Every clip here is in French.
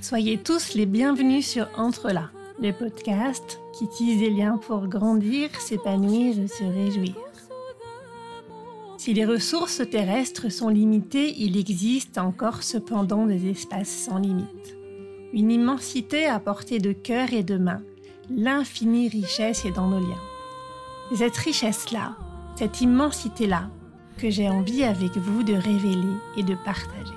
Soyez tous les bienvenus sur Entre là, le podcast qui tisse des liens pour grandir, s'épanouir et se réjouir. Si les ressources terrestres sont limitées, il existe encore cependant des espaces sans limite. Une immensité à portée de cœur et de main. L'infinie richesse est dans nos liens. cette richesse-là, cette immensité-là, que j'ai envie avec vous de révéler et de partager.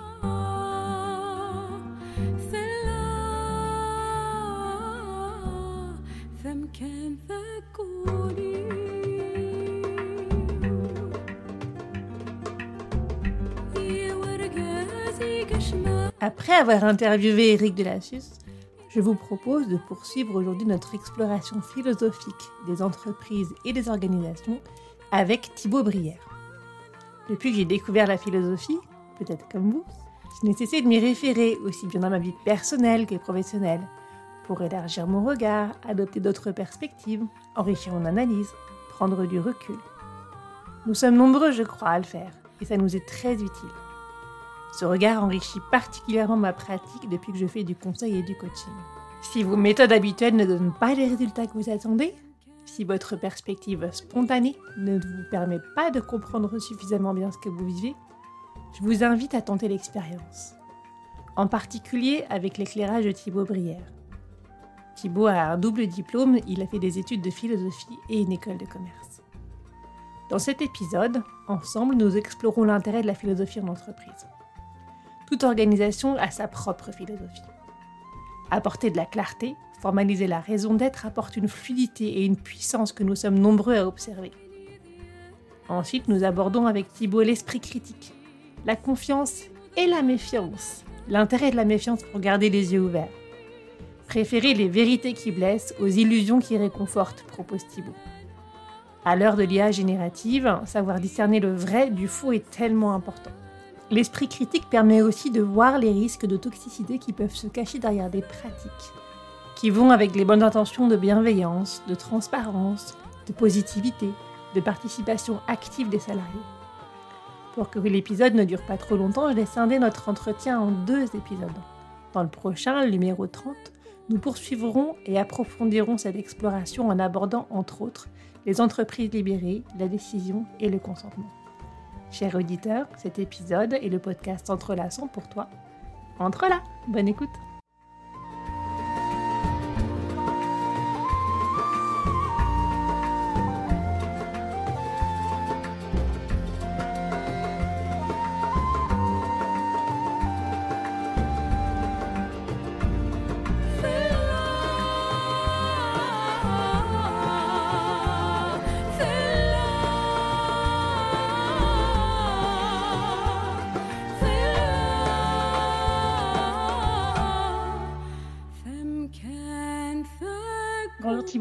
Après avoir interviewé Eric Delassus, je vous propose de poursuivre aujourd'hui notre exploration philosophique des entreprises et des organisations avec Thibaut Brière. Depuis que j'ai découvert la philosophie, peut-être comme vous, je n'ai cessé de m'y référer aussi bien dans ma vie personnelle que professionnelle, pour élargir mon regard, adopter d'autres perspectives, enrichir mon analyse, prendre du recul. Nous sommes nombreux, je crois, à le faire, et ça nous est très utile. Ce regard enrichit particulièrement ma pratique depuis que je fais du conseil et du coaching. Si vos méthodes habituelles ne donnent pas les résultats que vous attendez, si votre perspective spontanée ne vous permet pas de comprendre suffisamment bien ce que vous vivez, je vous invite à tenter l'expérience. En particulier avec l'éclairage de Thibaut Brière. Thibaut a un double diplôme, il a fait des études de philosophie et une école de commerce. Dans cet épisode, ensemble, nous explorons l'intérêt de la philosophie en entreprise. Toute organisation a sa propre philosophie. Apporter de la clarté, formaliser la raison d'être apporte une fluidité et une puissance que nous sommes nombreux à observer. Ensuite, nous abordons avec Thibault l'esprit critique, la confiance et la méfiance. L'intérêt de la méfiance pour garder les yeux ouverts. Préférer les vérités qui blessent aux illusions qui réconfortent, propose Thibault. À l'heure de l'IA générative, savoir discerner le vrai du faux est tellement important. L'esprit critique permet aussi de voir les risques de toxicité qui peuvent se cacher derrière des pratiques, qui vont avec les bonnes intentions de bienveillance, de transparence, de positivité, de participation active des salariés. Pour que l'épisode ne dure pas trop longtemps, je vais scinder notre entretien en deux épisodes. Dans le prochain, le numéro 30, nous poursuivrons et approfondirons cette exploration en abordant entre autres les entreprises libérées, la décision et le consentement. Cher auditeur, cet épisode est le podcast Entrelaçant pour toi. Entre là, bonne écoute.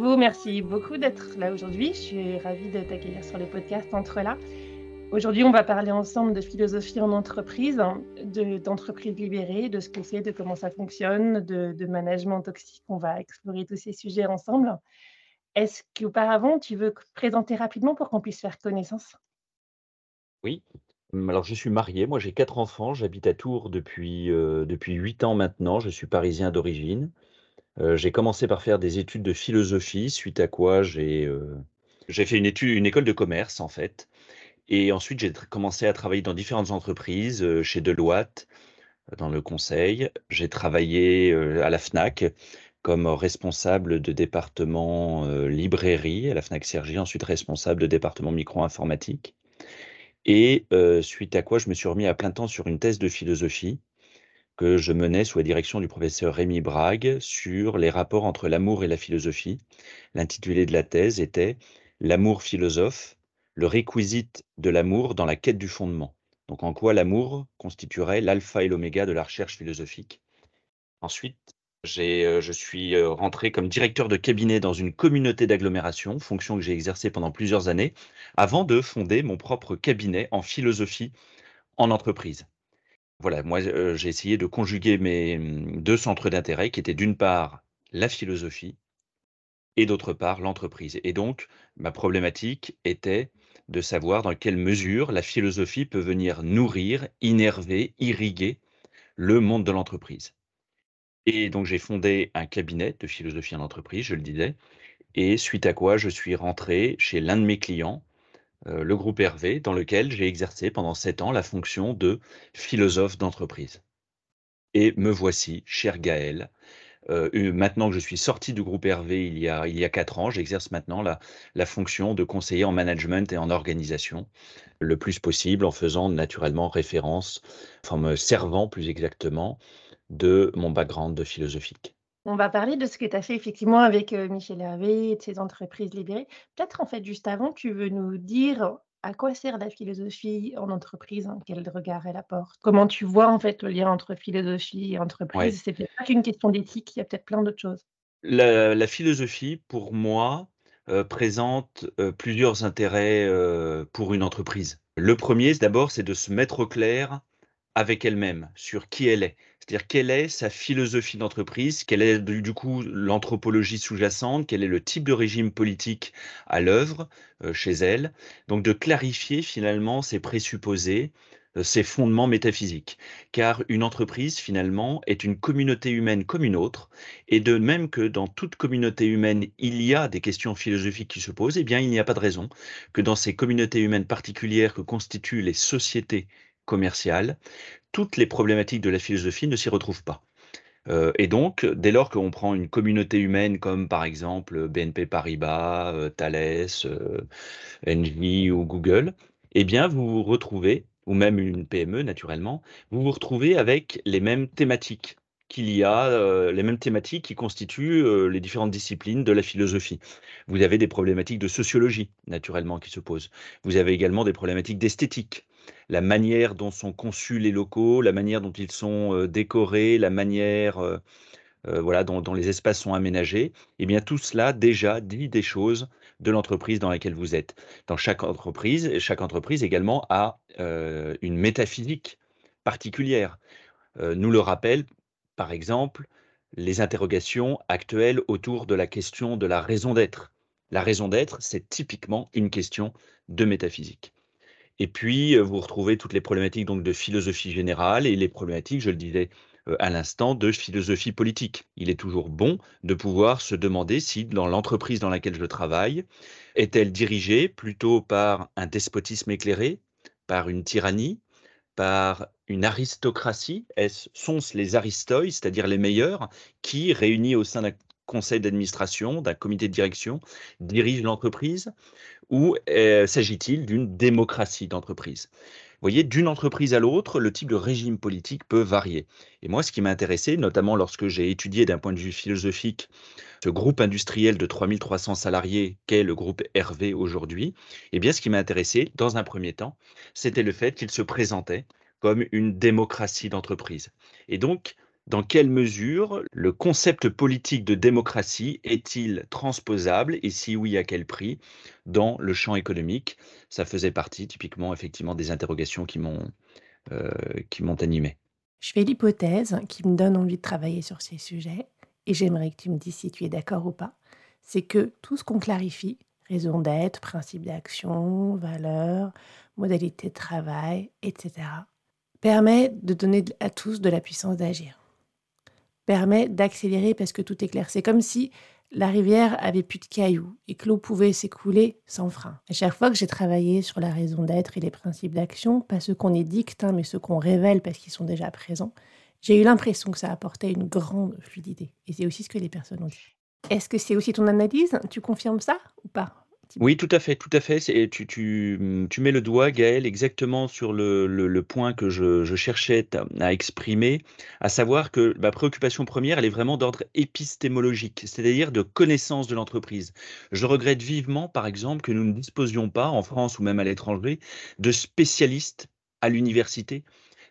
Thibaut, merci beaucoup d'être là aujourd'hui. Je suis ravie de t'accueillir sur le podcast Entre là. Aujourd'hui, on va parler ensemble de philosophie en entreprise, d'entreprise libérée, de ce que c'est, de comment ça fonctionne, de, management toxique. On va explorer tous ces sujets ensemble. Est-ce qu'auparavant, tu veux présenter rapidement pour qu'on puisse faire connaissance? Oui. Alors, je suis marié. Moi, j'ai quatre enfants. J'habite à Tours depuis, euh, depuis 8 ans maintenant. Je suis parisien d'origine j'ai commencé par faire des études de philosophie, suite à quoi j'ai, j'ai fait une école de commerce, en fait. Et ensuite j'ai commencé à travailler dans différentes entreprises, chez Deloitte, dans le conseil. J'ai travaillé, à la Fnac comme responsable de département, librairie. À la Fnac Cergy, ensuite responsable de département micro-informatique. Et suite à quoi je me suis remis à plein temps sur une thèse de philosophie que je menais sous la direction du professeur Rémi Brague sur les rapports entre l'amour et la philosophie. L'intitulé de la thèse était L'amour philosophe, le réquisite de l'amour dans la quête du fondement. Donc en quoi l'amour constituerait l'alpha et l'oméga de la recherche philosophique? Ensuite, euh, je suis euh, rentré comme directeur de cabinet dans une communauté d'agglomération, fonction que j'ai exercée pendant plusieurs années, avant de fonder mon propre cabinet en philosophie en entreprise. Voilà, moi, j'ai essayé de conjuguer mes mmh, deux centres d'intérêt qui étaient d'une part la philosophie et d'autre part l'entreprise. Et donc, ma problématique était de savoir dans quelle mesure la philosophie peut venir nourrir, innerver, irriguer le monde de l'entreprise. Et donc j'ai fondé un cabinet de philosophie en entreprise, je le disais, et suite à quoi je suis rentré chez l'un de mes clients, euh, le groupe Hervé, dans lequel j'ai exercé pendant sept ans la fonction de philosophe d'entreprise. Et me voici, cher Gaël, euh, maintenant que je suis sorti du groupe Hervé il y a, il y a quatre ans, j'exerce maintenant la, la fonction de conseiller en management et en organisation le plus possible en faisant naturellement référence, enfin me servant plus exactement de mon background de philosophique. On va parler de ce que tu as fait effectivement avec euh, Michel Hervé et de ses entreprises libérées. Peut-être en fait juste avant, tu veux nous dire à quoi sert la philosophie en entreprise hein, Quel regard elle apporte? Comment tu vois en fait le lien entre philosophie et entreprise? C'est peut-être pas qu'une question d'éthique, il y a peut-être plein d'autres choses. La, philosophie, pour moi, euh, présente euh, plusieurs intérêts euh, pour une entreprise. Le premier, d'abord, c'est de se mettre au clair avec elle-même, sur qui elle est. C'est-à-dire quelle est sa philosophie d'entreprise, quelle est du coup l'anthropologie sous-jacente, quel est le type de régime politique à l'œuvre euh, chez elle? Donc de clarifier finalement ses présupposés, euh, ses fondements métaphysiques. Car une entreprise, finalement, est une communauté humaine comme une autre, et de même que dans toute communauté humaine, il y a des questions philosophiques qui se posent, eh bien, il n'y a pas de raison que dans ces communautés humaines particulières que constituent les sociétés commerciale, toutes les problématiques de la philosophie ne s'y retrouvent pas. Euh, et donc, dès lors qu'on prend une communauté humaine comme par exemple BNP Paribas, euh, Thales, euh, Engie ou Google, eh bien, vous vous retrouvez, ou même une PME naturellement, vous vous retrouvez avec les mêmes thématiques qu'il y a les mêmes thématiques qui constituent les différentes disciplines de la philosophie. Vous avez des problématiques de sociologie, naturellement, qui se posent. Vous avez également des problématiques d'esthétique la manière dont sont conçus les locaux, la manière dont ils sont euh, décorés, la manière euh, euh, voilà, dont, les espaces sont aménagés, eh bien tout cela déjà dit des choses de l'entreprise dans laquelle vous êtes. Dans chaque entreprise, chaque entreprise également a une métaphysique particulière. nous le rappelle, par exemple, les interrogations actuelles autour de la question de la raison d'être. La raison d'être, c'est typiquement une question de métaphysique. Et puis, vous retrouvez toutes les problématiques donc, de philosophie générale et les problématiques, je le disais à l'instant, de philosophie politique. Il est toujours bon de pouvoir se demander si, dans l'entreprise dans laquelle je travaille, est-elle dirigée plutôt par un despotisme éclairé, par une tyrannie, par une aristocratie? Sont-ce les aristoi, c'est-à-dire les meilleurs, qui, réunis au sein d'un conseil d'administration, d'un comité de direction, dirigent l'entreprise? Ou euh, s'agit-il d'une démocratie d'entreprise? Vous voyez, d'une entreprise à l'autre, le type de régime politique peut varier. Et moi, ce qui m'a intéressé, notamment lorsque j'ai étudié d'un point de vue philosophique ce groupe industriel de 3300 salariés qu'est le groupe Hervé aujourd'hui, eh bien, ce qui m'a intéressé, dans un premier temps, c'était le fait qu'il se présentait comme une démocratie d'entreprise. Et donc, dans quelle mesure le concept politique de démocratie est-il transposable et si oui, à quel prix dans le champ économique? Ça faisait partie typiquement effectivement des interrogations qui m'ont euh, animé. Je fais l'hypothèse qui me donne envie de travailler sur ces sujets et j'aimerais que tu me dises si tu es d'accord ou pas. C'est que tout ce qu'on clarifie, raison d'être, principe d'action, valeur, modalité de travail, etc., permet de donner à tous de la puissance d'agir permet d'accélérer parce que tout est clair. C'est comme si la rivière avait plus de cailloux et que l'eau pouvait s'écouler sans frein. À chaque fois que j'ai travaillé sur la raison d'être et les principes d'action, pas ceux qu'on édicte, hein, mais ceux qu'on révèle parce qu'ils sont déjà présents, j'ai eu l'impression que ça apportait une grande fluidité. Et c'est aussi ce que les personnes ont dit. Est-ce que c'est aussi ton analyse? Tu confirmes ça ou pas? Oui, tout à fait, tout à fait. tu, tu, mmh, tu mets le doigt, Gaël, exactement sur le, le, point que je, je cherchais à exprimer, à savoir que ma préoccupation première, elle est vraiment d'ordre épistémologique, c'est-à-dire de connaissance de l'entreprise. Je regrette vivement, par exemple, que nous ne disposions pas, en France ou même à l'étranger, de spécialistes à l'université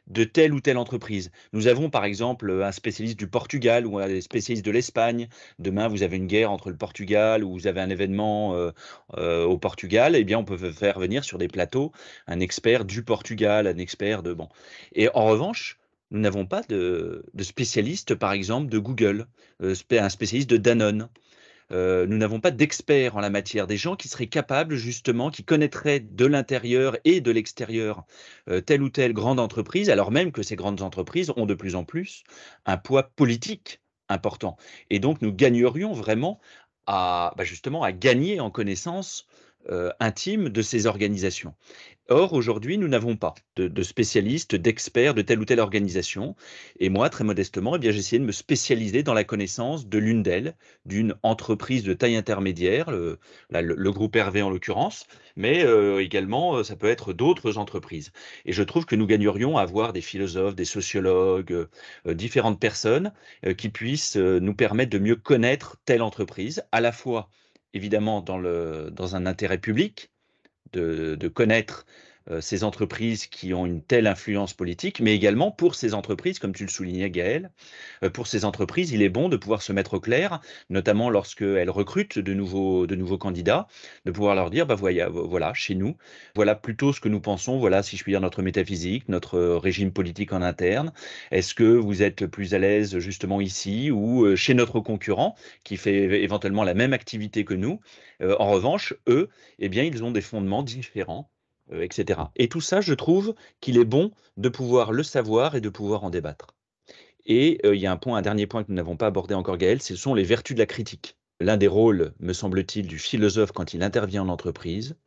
de telle ou telle entreprise. Nous avons par exemple un spécialiste du Portugal ou un spécialiste de l'Espagne. Demain, vous avez une guerre entre le Portugal ou vous avez un événement euh, euh, au Portugal. Eh bien, on peut faire venir sur des plateaux un expert du Portugal, un expert de bon. Et en revanche, nous n'avons pas de, spécialiste, par exemple, de Google, euh, un spécialiste de Danone. Nous n'avons pas d'experts en la matière, des gens qui seraient capables justement, qui connaîtraient de l'intérieur et de l'extérieur telle ou telle grande entreprise, alors même que ces grandes entreprises ont de plus en plus un poids politique important. Et donc nous gagnerions vraiment à bah, justement à gagner en connaissance intime de ces organisations. Or, aujourd'hui, nous n'avons pas de, spécialistes, d'experts de telle ou telle organisation. Et moi, très modestement, eh j'ai essayé de me spécialiser dans la connaissance de l'une d'elles, d'une entreprise de taille intermédiaire, le, groupe Hervé en l'occurrence, mais euh, également, euh, ça peut être d'autres entreprises. Et je trouve que nous gagnerions à avoir des philosophes, des sociologues, euh, différentes personnes qui puissent nous permettre de mieux connaître telle entreprise, à la fois évidemment dans, le, dans un intérêt public, de, connaître euh, ces entreprises qui ont une telle influence politique, mais également pour ces entreprises, comme tu le soulignais Gaël, euh, pour ces entreprises, il est bon de pouvoir se mettre au clair, notamment lorsqu'elles recrutent de nouveaux, de nouveaux candidats, de pouvoir leur dire, bah, voilà, voilà, chez nous, voilà plutôt ce que nous pensons, voilà, si je puis dire, notre métaphysique, notre régime politique en interne. Est-ce que vous êtes plus à l'aise justement ici ou euh, chez notre concurrent qui fait éventuellement la même activité que nous? En revanche, eux, eh bien, ils ont des fondements différents euh. Et tout ça, je trouve qu'il est bon de pouvoir le savoir et de pouvoir en débattre. Et euh, il y a un un dernier point que nous n'avons pas abordé encore, Gaël, ce sont les vertus de la critique. L'un des rôles, me semble-t-il, du philosophe quand il intervient en entreprise,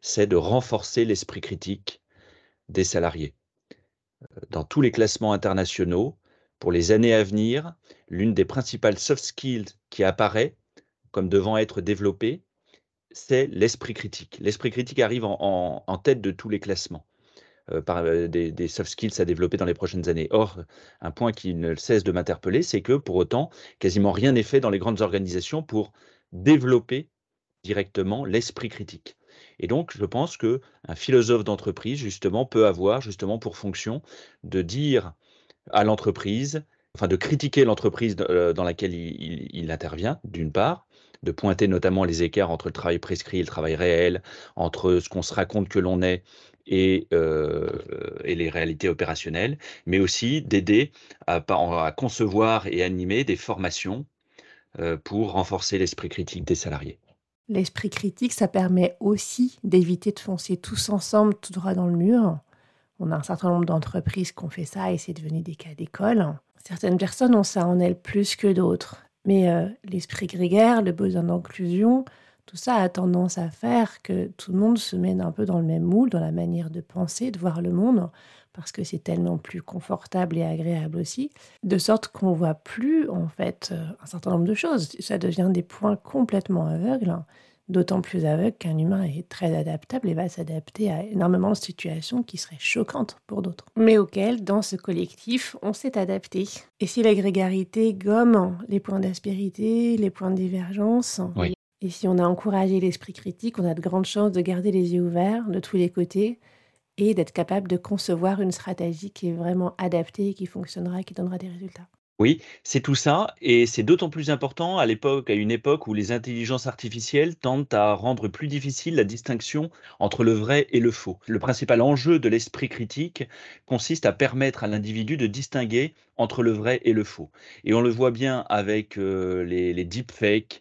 c'est de renforcer l'esprit critique des salariés. Euh, dans tous les classements internationaux, pour les années à venir, l'une des principales soft skills qui apparaît comme devant être développée, c'est l'esprit critique. L'esprit critique arrive en, tête de tous les classements. Euh, par euh, des, soft skills à développer dans les prochaines années. Or, un point qui ne cesse de m'interpeller, c'est que pour autant, quasiment rien n'est fait dans les grandes organisations pour développer directement l'esprit critique. Et donc, je pense que un philosophe d'entreprise, justement, peut avoir justement pour fonction de dire à l'entreprise, enfin de critiquer l'entreprise euh, dans laquelle il intervient, d'une part, de pointer notamment les écarts entre le travail prescrit et le travail réel, entre ce qu'on se raconte que l'on est et, euh, et, les réalités opérationnelles, mais aussi d'aider à, concevoir et animer des formations euh, pour renforcer l'esprit critique des salariés. L'esprit critique, ça permet aussi d'éviter de foncer tous ensemble tout droit dans le mur. On a un certain nombre d'entreprises qui ont fait ça et c'est devenu des cas d'école. Certaines personnes ont ça en elles plus que d'autres. Mais euh, l'esprit grégaire, le besoin d'inclusion, tout ça a tendance à faire que tout le monde se mène un peu dans le même moule, dans la manière de penser, de voir le monde, parce que c'est tellement plus confortable et agréable aussi, de sorte qu'on voit plus en fait euh, un certain nombre de choses. Ça devient des points complètement aveugles d'autant plus aveugle qu'un humain est très adaptable et va s'adapter à énormément de situations qui seraient choquantes pour d'autres, mais auxquelles, dans ce collectif, on s'est adapté. Et si la grégarité gomme les points d'aspérité, les points de divergence, et si on a encouragé l'esprit critique, on a de grandes chances de garder les yeux ouverts de tous les côtés et d'être capable de concevoir une stratégie qui est vraiment adaptée, qui fonctionnera, qui donnera des résultats. Oui, c'est tout ça et c'est d'autant plus important à l'époque à une époque où les intelligences artificielles tendent à rendre plus difficile la distinction entre le vrai et le faux. Le principal enjeu de l'esprit critique consiste à permettre à l'individu de distinguer entre le vrai et le faux et on le voit bien avec, euh, les deepfakes,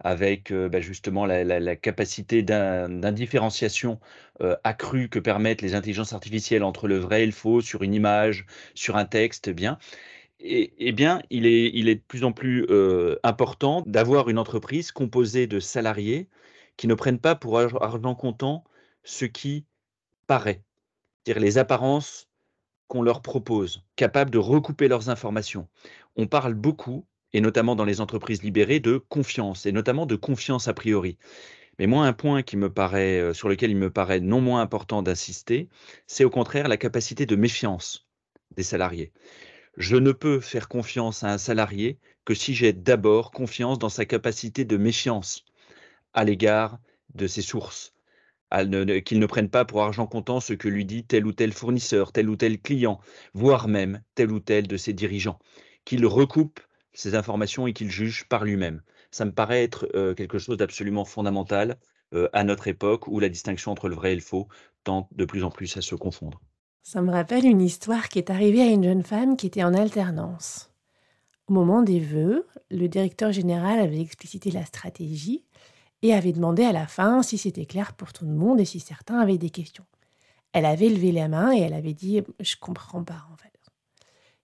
avec, euh, bah, justement la capacité d'indifférenciation, euh, accrue que permettent les intelligences artificielles entre le vrai et le faux sur une image, sur un texte, bien eh bien, il est, de plus en plus euh, important d'avoir une entreprise composée de salariés qui ne prennent pas pour argent comptant ce qui paraît, c'est-à-dire les apparences qu'on leur propose, capables de recouper leurs informations. On parle beaucoup, et notamment dans les entreprises libérées, de confiance, et notamment de confiance a priori. Mais moi, un point qui me paraît, euh, sur lequel il me paraît non moins important d'insister, c'est au contraire la capacité de méfiance des salariés. Je ne peux faire confiance à un salarié que si j'ai d'abord confiance dans sa capacité de méfiance à l'égard de ses sources, qu'il ne prenne pas pour argent comptant ce que lui dit tel ou tel fournisseur, tel ou tel client, voire même tel ou tel de ses dirigeants, qu'il recoupe ces informations et qu'il juge par lui-même. Ça me paraît être euh, quelque chose d'absolument fondamental euh, à notre époque où la distinction entre le vrai et le faux tend de plus en plus à se confondre. Ça me rappelle une histoire qui est arrivée à une jeune femme qui était en alternance. Au moment des vœux, le directeur général avait explicité la stratégie et avait demandé à la fin si c'était clair pour tout le monde et si certains avaient des questions. Elle avait levé la main et elle avait dit Je comprends pas en fait.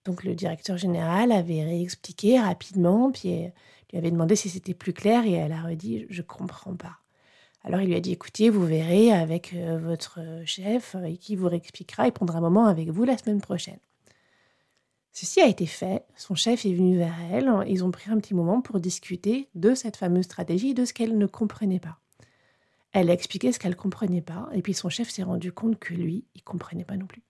Donc le directeur général avait réexpliqué rapidement, puis lui avait demandé si c'était plus clair et elle a redit Je comprends pas. Alors il lui a dit écoutez, vous verrez avec euh, votre chef et qui vous réexpliquera, il prendra un moment avec vous la semaine prochaine. Ceci a été fait, son chef est venu vers elle, ils ont pris un petit moment pour discuter de cette fameuse stratégie et de ce qu'elle ne comprenait pas. Elle a expliqué ce qu'elle ne comprenait pas, et puis son chef s'est rendu compte que lui, il ne comprenait pas non plus.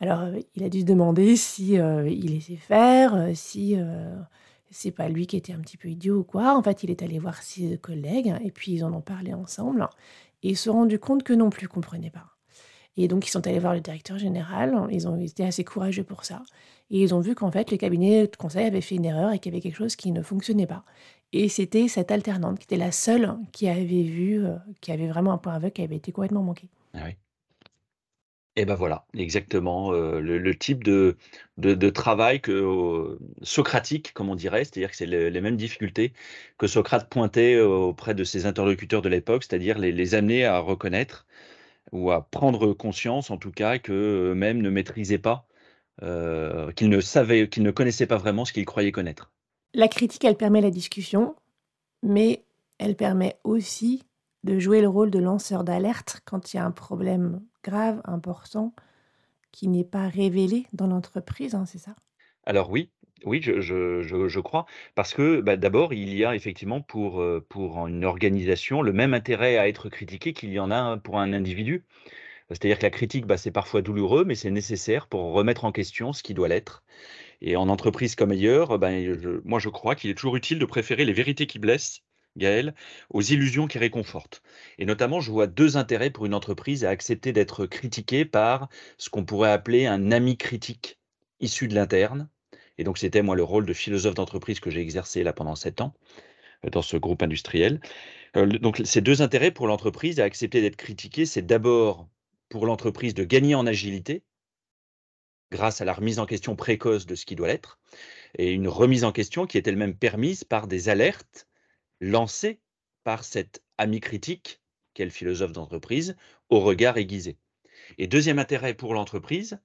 Alors, euh, il a dû se demander si euh, il laissait faire, si c'est pas lui qui était un petit peu idiot ou quoi. En fait, il est allé voir ses collègues et puis ils en ont parlé ensemble et ils se sont rendus compte que non plus comprenaient pas. Et donc, ils sont allés voir le directeur général. Ils ont été assez courageux pour ça. Et ils ont vu qu'en fait, le cabinet de conseil avait fait une erreur et qu'il y avait quelque chose qui ne fonctionnait pas. Et c'était cette alternante qui était la seule qui avait vu, euh, qui avait vraiment un point aveugle qui avait été complètement manqué. Ah oui. Et ben voilà, exactement, le type de travail que, socratique, comme on dirait, c'est-à-dire que c'est les mêmes difficultés que Socrate pointait auprès de ses interlocuteurs de l'époque, c'est-à-dire les amener à reconnaître ou à prendre conscience, en tout cas, qu'eux-mêmes ne maîtrisaient pas, qu'ils ne savaient qu'ils ne connaissaient pas vraiment ce qu'ils croyaient connaître. La critique, elle permet la discussion, mais elle permet aussi de jouer le rôle de lanceur d'alerte quand il y a un problème grave, important, qui n'est pas révélé dans l'entreprise, hein, c'est ça? Alors oui, oui, je, je, je, crois, parce que bah, d'abord, il y a effectivement pour, euh, pour une organisation le même intérêt à être critiqué qu'il y en a pour un individu. C'est-à-dire que la critique, bah, c'est parfois douloureux, mais c'est nécessaire pour remettre en question ce qui doit l'être. Et en entreprise comme ailleurs, ben, moi je crois qu'il est toujours utile de préférer les vérités qui blessent Gaël, aux illusions qui réconfortent. Et notamment, je vois deux intérêts pour une entreprise à accepter d'être critiquée par ce qu'on pourrait appeler un ami critique issu de l'interne. Et donc, c'était moi le rôle de philosophe d'entreprise que j'ai exercé là pendant sept ans euh, dans ce groupe industriel. Euh, donc, ces deux intérêts pour l'entreprise à accepter d'être critiquée, c'est d'abord pour l'entreprise de gagner en agilité grâce à la remise en question précoce de ce qui doit l'être, et une remise en question qui est elle-même permise par des alertes lancé par cet ami critique, quel philosophe d'entreprise, au regard aiguisé. Et deuxième intérêt pour l'entreprise,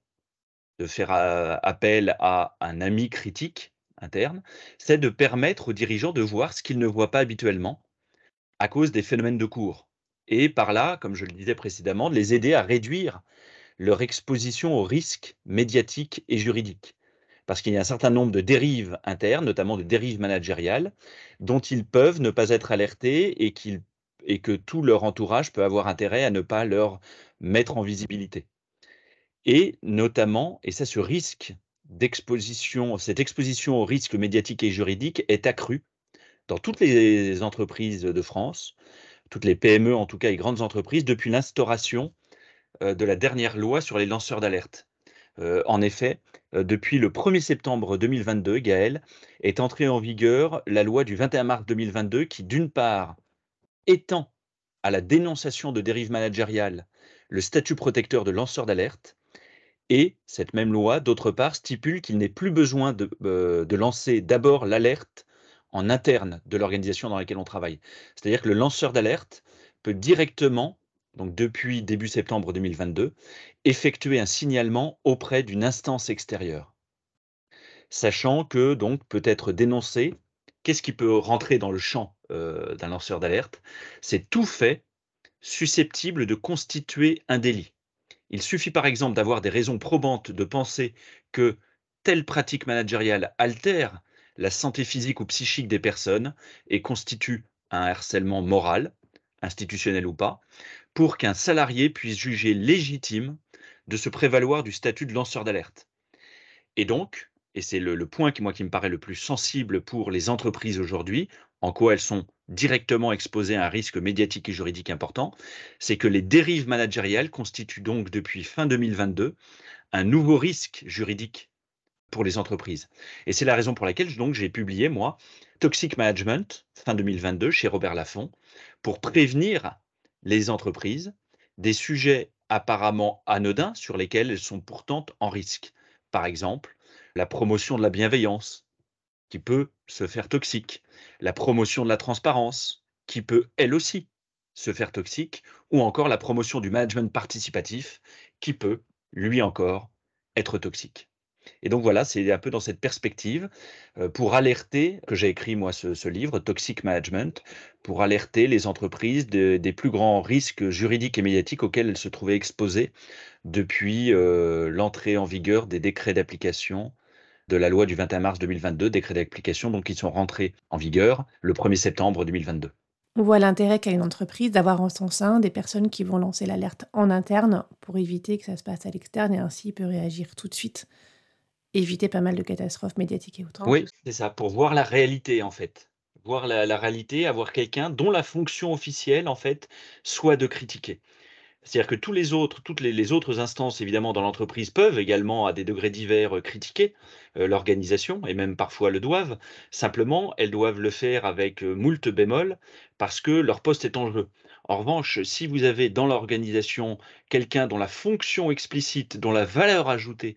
de faire appel à un ami critique interne, c'est de permettre aux dirigeants de voir ce qu'ils ne voient pas habituellement à cause des phénomènes de cours. Et par là, comme je le disais précédemment, de les aider à réduire leur exposition aux risques médiatiques et juridiques parce qu'il y a un certain nombre de dérives internes, notamment de dérives managériales, dont ils peuvent ne pas être alertés et, que tout leur entourage peut avoir intérêt à ne pas leur mettre en visibilité. Et notamment, et ça, ce risque d'exposition, cette exposition aux risques médiatiques et juridiques est accrue dans toutes les entreprises de France, toutes les PME en tout cas et grandes entreprises, depuis l'instauration euh, de la dernière loi sur les lanceurs d'alerte. Euh, en effet, euh, depuis le 1er septembre 2022, Gaël, est entrée en vigueur la loi du 21 mars 2022 qui, d'une part, étend à la dénonciation de dérives managériales le statut protecteur de lanceur d'alerte, et cette même loi, d'autre part, stipule qu'il n'est plus besoin de, euh, de lancer d'abord l'alerte en interne de l'organisation dans laquelle on travaille. C'est-à-dire que le lanceur d'alerte peut directement donc depuis début septembre 2022, effectuer un signalement auprès d'une instance extérieure. Sachant que donc peut être dénoncé, qu'est-ce qui peut rentrer dans le champ euh, d'un lanceur d'alerte? C'est tout fait susceptible de constituer un délit. Il suffit par exemple d'avoir des raisons probantes de penser que telle pratique managériale altère la santé physique ou psychique des personnes et constitue un harcèlement moral, institutionnel ou pas, pour qu'un salarié puisse juger légitime de se prévaloir du statut de lanceur d'alerte. Et donc, et c'est le, point qui, moi, qui me paraît le plus sensible pour les entreprises aujourd'hui, en quoi elles sont directement exposées à un risque médiatique et juridique important, c'est que les dérives managériales constituent donc depuis fin 2022 un nouveau risque juridique pour les entreprises. Et c'est la raison pour laquelle donc j'ai publié moi Toxic Management fin 2022 chez Robert Laffont pour prévenir les entreprises des sujets apparemment anodins sur lesquels elles sont pourtant en risque. Par exemple, la promotion de la bienveillance, qui peut se faire toxique. La promotion de la transparence, qui peut elle aussi se faire toxique, ou encore la promotion du management participatif, qui peut, lui encore, être toxique. Et donc voilà, c'est un peu dans cette perspective euh, pour alerter, que j'ai écrit moi ce, livre, Toxic Management, pour alerter les entreprises des plus grands risques juridiques et médiatiques auxquels elles se trouvaient exposées depuis euh, l'entrée en vigueur des décrets d'application de la loi du 21 mars 2022, décrets d'application donc qui sont rentrés en vigueur le 1er septembre 2022. On voit l'intérêt qu'a une entreprise d'avoir en son sein des personnes qui vont lancer l'alerte en interne pour éviter que ça se passe à l'externe et ainsi peut réagir tout de suite, éviter pas mal de catastrophes médiatiques et autres. Oui, c'est ça, pour voir la réalité en fait. Voir la, la réalité, avoir quelqu'un dont la fonction officielle en fait soit de critiquer. C'est-à-dire que tous les autres, toutes les, autres instances, évidemment, dans l'entreprise peuvent également, à des degrés divers, euh, critiquer euh, l'organisation, et même parfois le doivent. Simplement, elles doivent le faire avec euh, moult bémol, parce que leur poste est en jeu. En revanche, si vous avez dans l'organisation quelqu'un dont la fonction explicite, dont la valeur ajoutée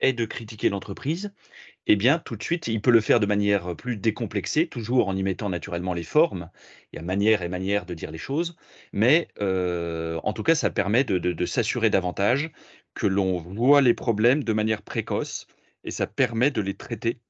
est de critiquer l'entreprise, eh bien, tout de suite, il peut le faire de manière plus décomplexée, toujours en y mettant naturellement les formes. Il y a manière et manière de dire les choses, mais en tout cas, ça permet de s'assurer davantage que l'on voit les problèmes de manière précoce et ça permet de les traiter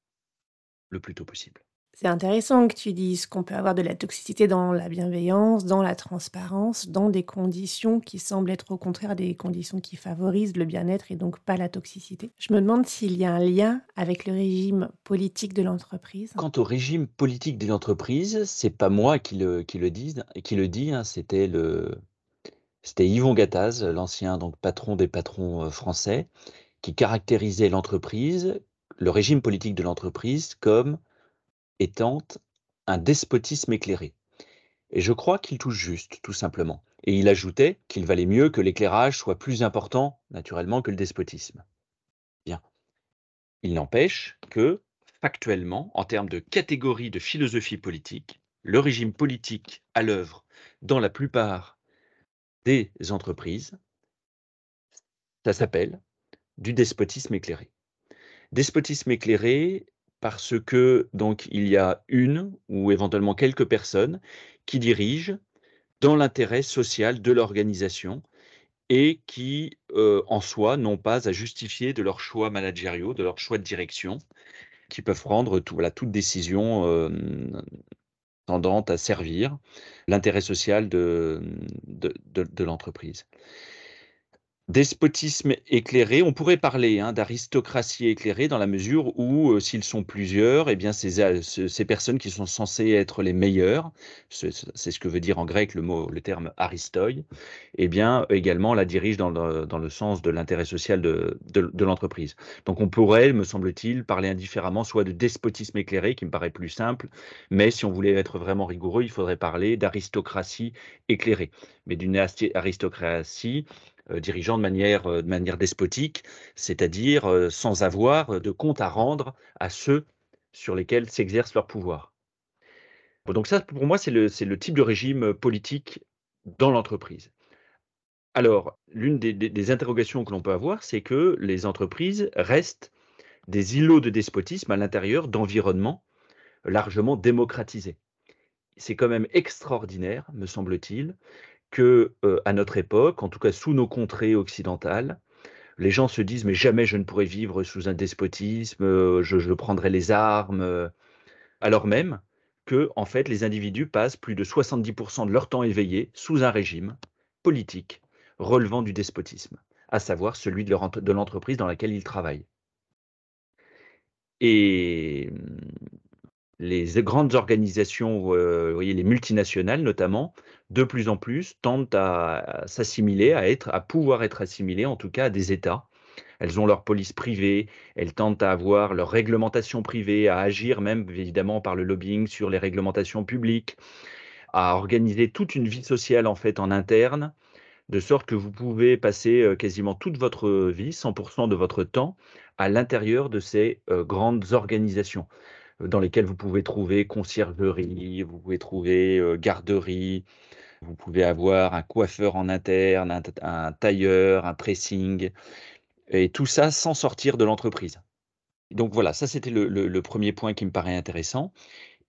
le plus tôt possible. C'est intéressant que tu dises qu'on peut avoir de la toxicité dans la bienveillance, dans la transparence, dans des conditions qui semblent être au contraire des conditions qui favorisent le bien-être et donc pas la toxicité. Je me demande s'il y a un lien avec le régime politique de l'entreprise. Quant au régime politique de l'entreprise, c'est pas moi qui le, qui le dis, qui le dit hein, c'était le c'était Yvon Gattaz, l'ancien donc patron des patrons euh, français, qui caractérisait l'entreprise, le régime politique de l'entreprise comme étant un despotisme éclairé. Et je crois qu'il touche juste, tout simplement. Et il ajoutait qu'il valait mieux que l'éclairage soit plus important, naturellement, que le despotisme. Bien. Il n'empêche que, factuellement, en termes de catégorie de philosophie politique, le régime politique à l'œuvre dans la plupart des entreprises, ça s'appelle du despotisme éclairé. Despotisme éclairé, parce que donc il y a une ou éventuellement quelques personnes qui dirigent dans l'intérêt social de l'organisation et qui, euh, en soi, n'ont pas à justifier de leurs choix managériaux, de leurs choix de direction, qui peuvent prendre toute décision euh, tendante à servir l'intérêt social de l'entreprise. Despotisme éclairé, on pourrait parler hein, d'aristocratie éclairée dans la mesure où, euh, s'ils sont plusieurs, eh bien, ces, personnes qui sont censées être les meilleures, c'est ce que veut dire en grec le mot, le terme aristoi, eh bien, également la dirigent dans le, dans le sens de l'intérêt social de, de, de l'entreprise. Donc, on pourrait, me semble-t-il, parler indifféremment soit de despotisme éclairé, qui me paraît plus simple, mais si on voulait être vraiment rigoureux, il faudrait parler d'aristocratie éclairée. Mais d'une aristocratie euh, dirigeant de manière, euh, de manière despotique, c'est-à-dire euh, sans avoir de compte à rendre à ceux sur lesquels s'exerce leur pouvoir. donc ça, pour moi, c'est le, type de régime politique dans l'entreprise. Alors, l'une des, interrogations que l'on peut avoir, c'est que les entreprises restent des îlots de despotisme à l'intérieur d'environnements largement démocratisés. C'est quand même extraordinaire, me semble-t-il, que à notre époque, en tout cas sous nos contrées occidentales, les gens se disent mais jamais je ne pourrais vivre sous un despotisme, je, je prendrai les armes, alors même que en fait les individus passent plus de 70% de leur temps éveillé sous un régime politique relevant du despotisme, à savoir celui de l'entreprise dans laquelle ils travaillent. Et les grandes organisations, voyez, les multinationales notamment, de plus en plus tendent à, s'assimiler, à être, à pouvoir être assimilées, en tout cas à des États. Elles ont leur police privée, elles tentent à avoir leur réglementation privée, à agir même évidemment par le lobbying sur les réglementations publiques, à organiser toute une vie sociale en fait en interne, de sorte que vous pouvez passer euh, quasiment toute votre vie, 100% de votre temps, à l'intérieur de ces euh, grandes organisations dans lesquelles vous pouvez trouver conciergerie, vous pouvez trouver euh, garderie, vous pouvez avoir un coiffeur en interne, un, tailleur, un pressing, et tout ça sans sortir de l'entreprise. Donc voilà, ça c'était le 1 point qui me paraît intéressant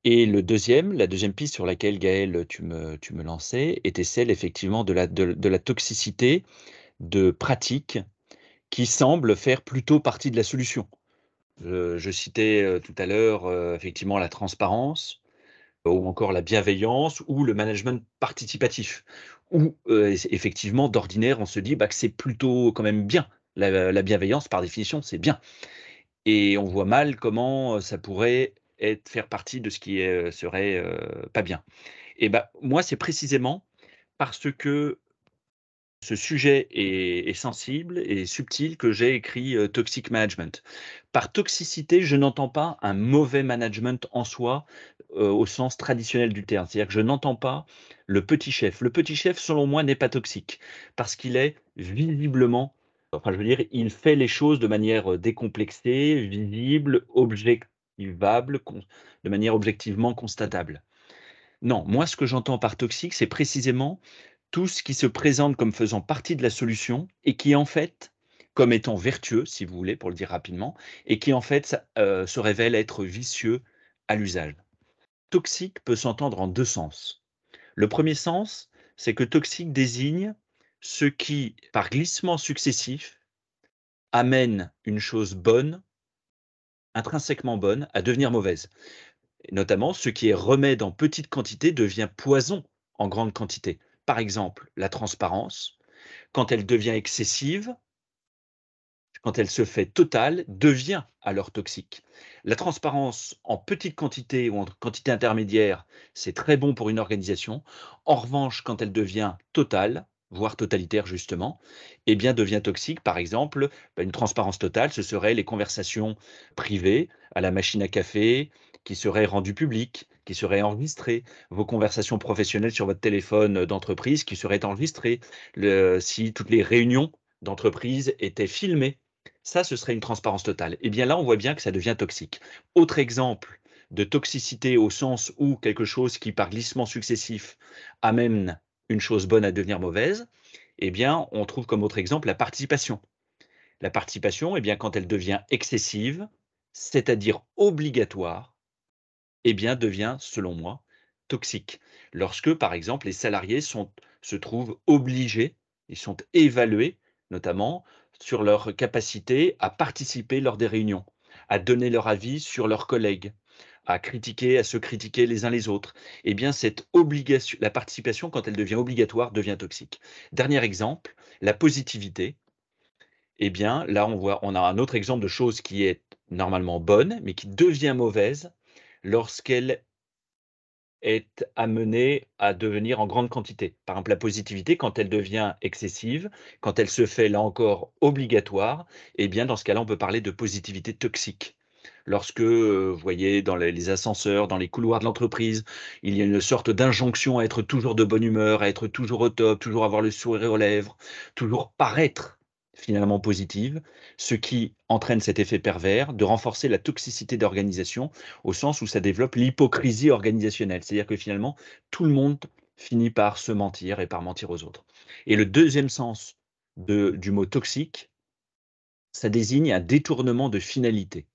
et le deuxième, la deuxième piste sur laquelle Gaël, tu me tu me lançais, était celle effectivement de la de de la toxicité de pratiques qui semblent faire plutôt partie de la solution. Je citais, tout à l'heure, heu, effectivement la transparence, ou encore la bienveillance ou le management participatif. Où, effectivement d'ordinaire on se dit, bah, que c'est plutôt quand même bien. La la bienveillance par définition, c'est bien et on voit mal comment, ça pourrait être faire partie de ce qui est, serait, pas bien et bah, moi c'est précisément parce que ce sujet est sensible et subtil que j'ai écrit, heu, Toxic Management. Par toxicité, je n'entends pas un mauvais management en soi, heu, au sens traditionnel du terme. C'est-à-dire que je n'entends pas le petit chef. Le petit chef, selon moi, n'est pas toxique parce qu'il est visiblement enfin, je veux dire, il fait les choses de manière, heu, décomplexée, visible, objectivable, de manière objectivement constatable. Non, moi, ce que j'entends par toxique, c'est précisément tout ce qui se présente comme faisant partie de la solution et qui, en fait, comme étant vertueux, si vous voulez, pour le dire rapidement et qui, en fait, heu, se révèle être vicieux à l'usage. Toxique peut s'entendre en 2 sens. Le 1er sens, c'est que toxique désigne ce qui, par glissement successif, amène une chose bonne intrinsèquement bonne, à devenir mauvaise. Notamment, ce qui est remède en petite quantité devient poison en grande quantité. Par exemple, la transparence, quand elle devient excessive quand elle se fait totale, devient alors toxique. La transparence en petite quantité ou en quantité intermédiaire, c'est très bon pour une organisation. En revanche, quand elle devient totale, voire totalitaire justement, eh bien devient toxique. Par exemple, bah, une transparence totale, ce serait les conversations privées à la machine à café qui seraient rendues publiques, qui seraient enregistrées, vos conversations professionnelles sur votre téléphone d'entreprise qui seraient enregistrées, si toutes les réunions d'entreprise étaient filmées. Ça, ce serait une transparence totale. Eh bien là, on voit bien que ça devient toxique. Autre exemple de toxicité au sens où quelque chose qui, par glissement successif, amène une chose bonne à devenir mauvaise, eh bien, on trouve comme autre exemple la participation. La participation, eh bien, quand elle devient excessive, c'est-à-dire obligatoire, eh bien, devient, selon moi, toxique. Lorsque, par exemple, les salariés se trouvent obligés, ils sont évalués, notamment sur leur capacité à participer lors des réunions, à donner leur avis sur leurs collègues, à critiquer, à se critiquer les uns les autres, eh bien cette obligation, la participation, quand elle devient obligatoire, devient toxique. Dernier exemple, la positivité. Eh bien, là, on voit, on a un autre exemple de chose qui est normalement bonne, mais qui devient mauvaise lorsqu'elle est amenée à devenir en grande quantité. Par exemple, la positivité, quand elle devient excessive, quand elle se fait là encore obligatoire, eh bien, dans ce cas-là, on peut parler de positivité toxique lorsque, euh, vous voyez, dans les ascenseurs, dans les couloirs de l'entreprise, il y a une sorte d'injonction à être toujours de bonne humeur, à être toujours au top, toujours avoir le sourire aux lèvres, toujours paraître finalement positive, ce qui entraîne cet effet pervers de renforcer la toxicité d'organisation au sens où ça développe l'hypocrisie organisationnelle. C'est-à-dire que finalement, tout le monde finit par se mentir et par mentir aux autres. Et le deuxième sens de, du mot toxique, ça désigne un détournement de finalité.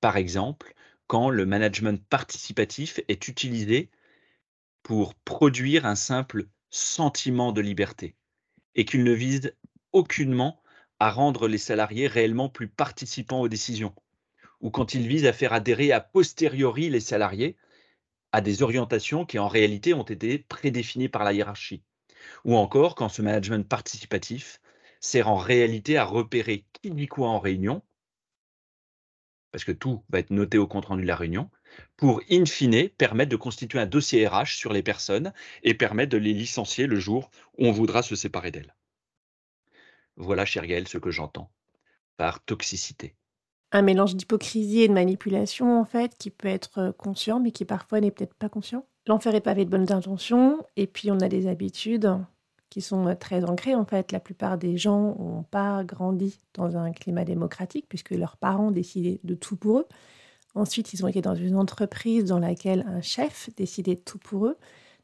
Par exemple, quand le management participatif est utilisé pour produire un simple sentiment de liberté et qu'il ne vise aucunement à rendre les salariés réellement plus participants aux décisions. Ou quand il vise à faire adhérer a posteriori les salariés à des orientations qui en réalité ont été prédéfinies par la hiérarchie. Ou encore quand ce management participatif sert en réalité à repérer qui dit quoi en réunion parce que tout va être noté au compte rendu de la réunion, pour in fine permettre de constituer un dossier RH sur les personnes et permettre de les licencier le jour où on voudra se séparer d'elles. Voilà, cher Gaël, ce que j'entends par toxicité. Un mélange d'hypocrisie et de manipulation, en fait, qui peut être euh, conscient, mais qui parfois n'est peut-être pas conscient. L'enfer est pavé de bonnes intentions, et puis on a des habitudes qui sont euh, très ancrés. En fait, la plupart des gens n'ont pas grandi dans un climat démocratique puisque leurs parents décidaient de tout pour eux. Ensuite, ils ont été dans une entreprise dans laquelle un chef décidait de tout pour eux.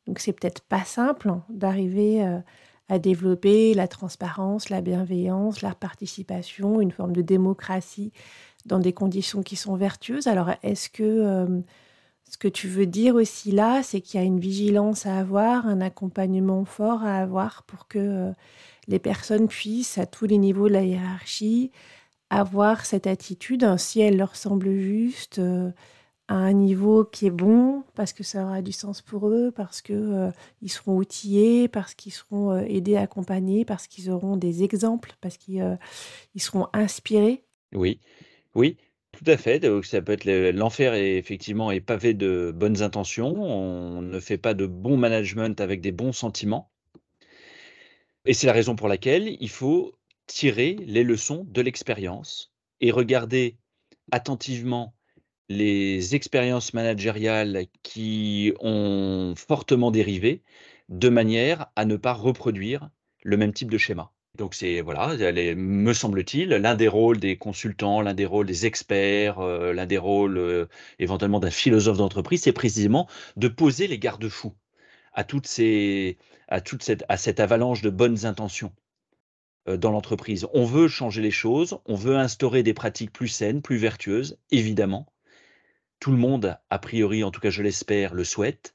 Donc, c'est peut-être pas simple d'arriver euh, à développer la transparence, la bienveillance, la participation, une forme de démocratie dans des conditions qui sont vertueuses. Alors, est-ce que euh, ce que tu veux dire aussi là, c'est qu'il y a une vigilance à avoir, un accompagnement fort à avoir pour que euh, les personnes puissent, à tous les niveaux de la hiérarchie, avoir cette attitude, si elle leur semble juste, euh, à un niveau qui est bon, parce que ça aura du sens pour eux, parce qu'ils ils seront outillés, parce qu'ils seront aidés, accompagnés, parce qu'ils auront des exemples, parce qu'ils seront inspirés. Oui, oui, tout à fait. Donc ça peut être l'enfer est effectivement est pavé de bonnes intentions. On ne fait pas de bon management avec des bons sentiments. Et c'est la raison pour laquelle il faut tirer les leçons de l'expérience et regarder attentivement les expériences managériales qui ont fortement dérivé de manière à ne pas reproduire le même type de schéma. Donc c'est voilà, me semble-t-il, l'un des rôles des consultants, l'un des rôles des experts, euh, l'un des rôles euh, éventuellement d'un philosophe d'entreprise, c'est précisément de poser les garde-fous à toutes ces, à toute cette, avalanche de bonnes intentions euh, dans l'entreprise. On veut changer les choses, on veut instaurer des pratiques plus saines, plus vertueuses, évidemment. Tout le monde, a priori, en tout cas je l'espère, le souhaite.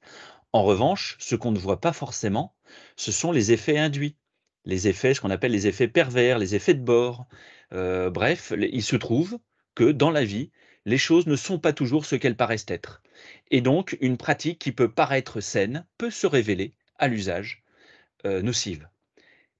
En revanche, ce qu'on ne voit pas forcément, ce sont les effets induits les effets, ce qu'on appelle les effets pervers, les effets de bord. Euh, bref, il se trouve que dans la vie, les choses ne sont pas toujours ce qu'elles paraissent être. Et donc, une pratique qui peut paraître saine peut se révéler à l'usage euh, nocive.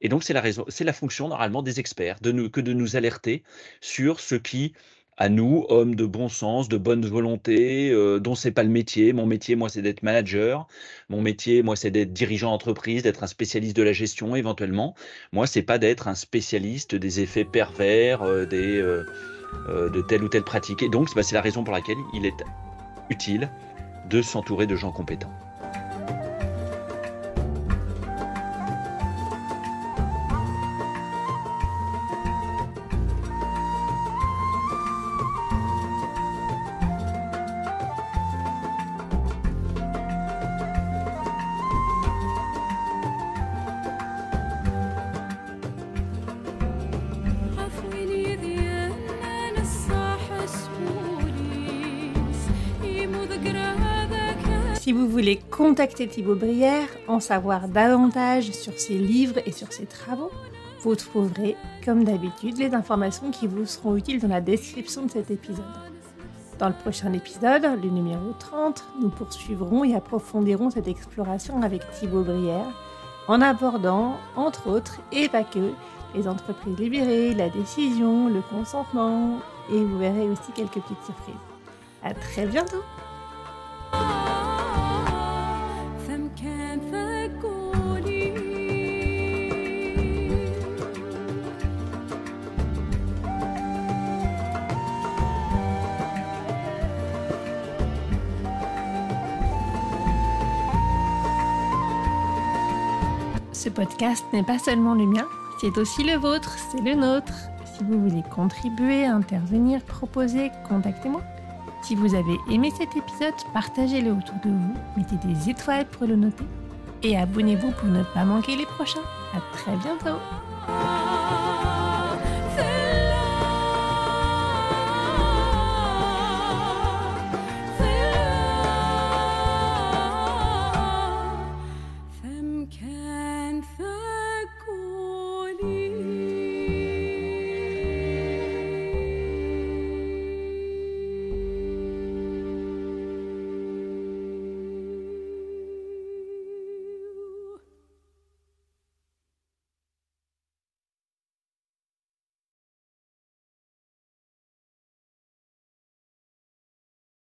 Et donc, c'est la raison, fonction normalement des experts que de nous alerter sur ce qui à nous, hommes de bon sens, de bonne volonté, euh, dont c'est pas le métier. Mon métier, moi, c'est d'être manager. Mon métier, moi, c'est d'être dirigeant d'entreprise, d'être un spécialiste de la gestion éventuellement. Moi, c'est pas d'être un spécialiste des effets pervers, euh, des, euh, de telle ou telle pratique. Et donc, bah, c'est la raison pour laquelle il est utile de s'entourer de gens compétents. Voulez contacter Thibaut Brière, en savoir davantage sur ses livres et sur ses travaux, vous trouverez, comme d'habitude, les informations qui vous seront utiles dans la description de cet épisode. Dans le prochain épisode, le numéro 30, nous poursuivrons et approfondirons cette exploration avec Thibaut Brière en abordant, entre autres, et pas que, les entreprises libérées, la décision, le consentement, et vous verrez aussi quelques petites surprises. À très bientôt! Ce podcast n'est pas seulement le mien, c'est aussi le vôtre, c'est le nôtre. Si vous voulez contribuer, intervenir, proposer, contactez-moi. Si vous avez aimé cet épisode, partagez-le autour de vous, mettez des étoiles pour le noter et abonnez-vous pour ne pas manquer les prochains. À très bientôt